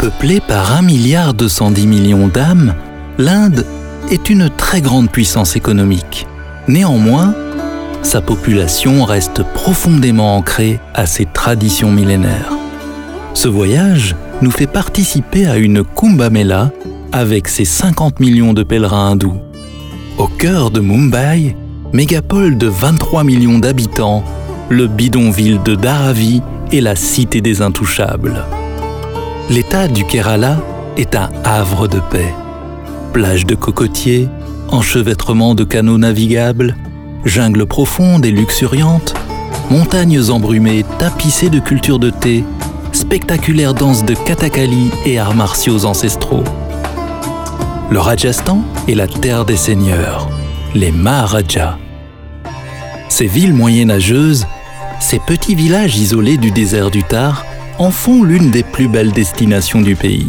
Peuplée par 1 milliard 210 millions d'âmes, l'Inde est une très grande puissance économique. Néanmoins, sa population reste profondément ancrée à ses traditions millénaires. Ce voyage nous fait participer à une Kumbh Mela avec ses 50 millions de pèlerins hindous. Au cœur de Mumbai, mégapole de 23 millions d'habitants, le bidonville de Dharavi est la cité des intouchables. L'État du Kerala est un havre de paix. Plages de cocotiers, enchevêtrements de canaux navigables, jungles profondes et luxuriantes, montagnes embrumées tapissées de cultures de thé, spectaculaires danses de kathakali et arts martiaux ancestraux. Le Rajasthan est la terre des seigneurs, les Maharajas. Ces villes moyenâgeuses, ces petits villages isolés du désert du Tar, en font l'une des plus belles destinations du pays.